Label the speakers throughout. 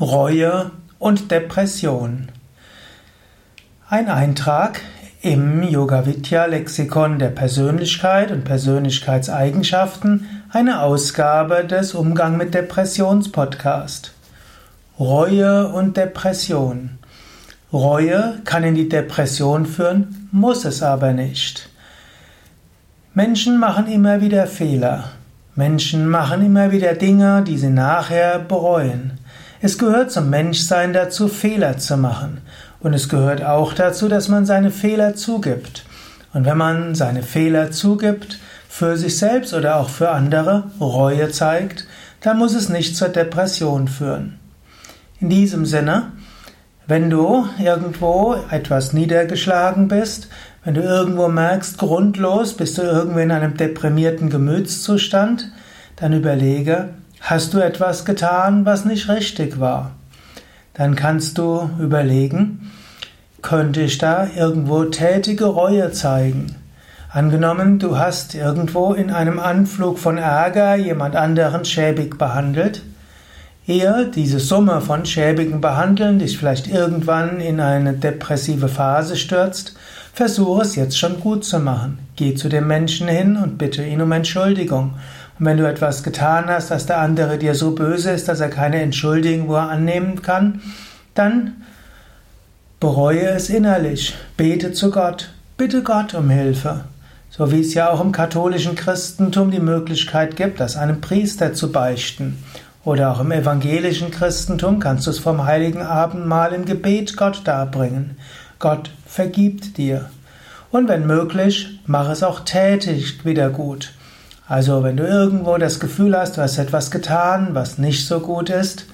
Speaker 1: Reue und Depression. Ein Eintrag im Yoga Vidya Lexikon der Persönlichkeit und Persönlichkeitseigenschaften, eine Ausgabe des Umgang mit Depressions Podcast. Reue und Depression. Reue kann in die Depression führen, muss es aber nicht. Menschen machen immer wieder Fehler. Menschen machen immer wieder Dinge, die sie nachher bereuen. Es gehört zum Menschsein dazu, Fehler zu machen. Und es gehört auch dazu, dass man seine Fehler zugibt. Und wenn man seine Fehler zugibt, für sich selbst oder auch für andere Reue zeigt, dann muss es nicht zur Depression führen. In diesem Sinne, wenn du irgendwo etwas niedergeschlagen bist, wenn du irgendwo merkst, grundlos bist du irgendwo in einem deprimierten Gemütszustand, dann überlege, Hast du etwas getan, was nicht richtig war? Dann kannst du überlegen, könnte ich da irgendwo tätige Reue zeigen? Angenommen, du hast irgendwo in einem Anflug von Ärger jemand anderen schäbig behandelt, ehe diese Summe von schäbigen Behandeln dich vielleicht irgendwann in eine depressive Phase stürzt, versuche es jetzt schon gut zu machen. Geh zu dem Menschen hin und bitte ihn um Entschuldigung und wenn du etwas getan hast, dass der andere dir so böse ist, dass er keine Entschuldigung annehmen kann, dann bereue es innerlich. Bete zu Gott. Bitte Gott um Hilfe. So wie es ja auch im katholischen Christentum die Möglichkeit gibt, das einem Priester zu beichten. Oder auch im evangelischen Christentum kannst du es vom heiligen Abendmahl im Gebet Gott darbringen. Gott vergibt dir. Und wenn möglich, mach es auch tätig wieder gut. Also wenn du irgendwo das Gefühl hast, du hast etwas getan, was nicht so gut ist,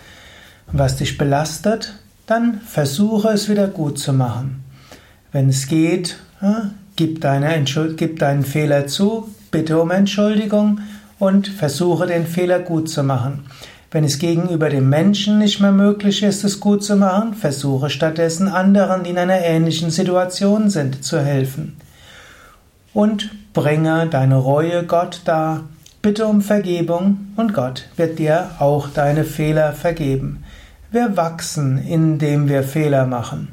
Speaker 1: was dich belastet, dann versuche es wieder gut zu machen. Wenn es geht, gib, deine gib deinen Fehler zu, bitte um Entschuldigung und versuche den Fehler gut zu machen. Wenn es gegenüber dem Menschen nicht mehr möglich ist, es gut zu machen, versuche stattdessen anderen, die in einer ähnlichen Situation sind, zu helfen und bringe deine Reue Gott dar. Bitte um Vergebung und Gott wird dir auch deine Fehler vergeben. Wir wachsen, indem wir Fehler machen.